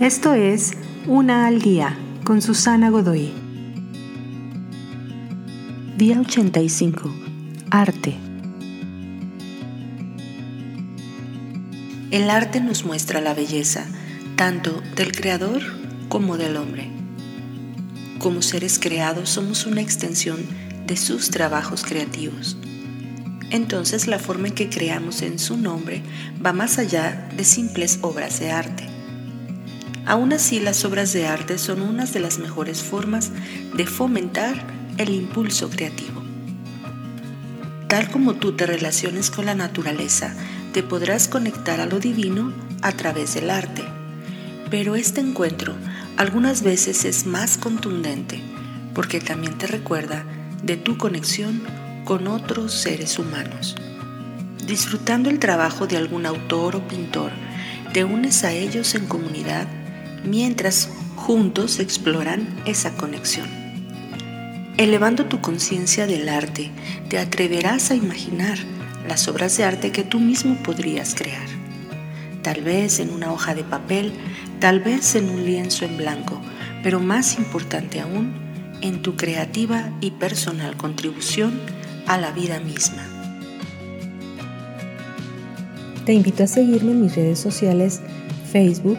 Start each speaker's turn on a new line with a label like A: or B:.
A: Esto es Una al Día con Susana Godoy. Día 85. Arte.
B: El arte nos muestra la belleza tanto del creador como del hombre. Como seres creados somos una extensión de sus trabajos creativos. Entonces la forma en que creamos en su nombre va más allá de simples obras de arte. Aún así, las obras de arte son una de las mejores formas de fomentar el impulso creativo. Tal como tú te relaciones con la naturaleza, te podrás conectar a lo divino a través del arte. Pero este encuentro algunas veces es más contundente porque también te recuerda de tu conexión con otros seres humanos. Disfrutando el trabajo de algún autor o pintor, te unes a ellos en comunidad mientras juntos exploran esa conexión. Elevando tu conciencia del arte, te atreverás a imaginar las obras de arte que tú mismo podrías crear. Tal vez en una hoja de papel, tal vez en un lienzo en blanco, pero más importante aún, en tu creativa y personal contribución a la vida misma.
A: Te invito a seguirme en mis redes sociales Facebook,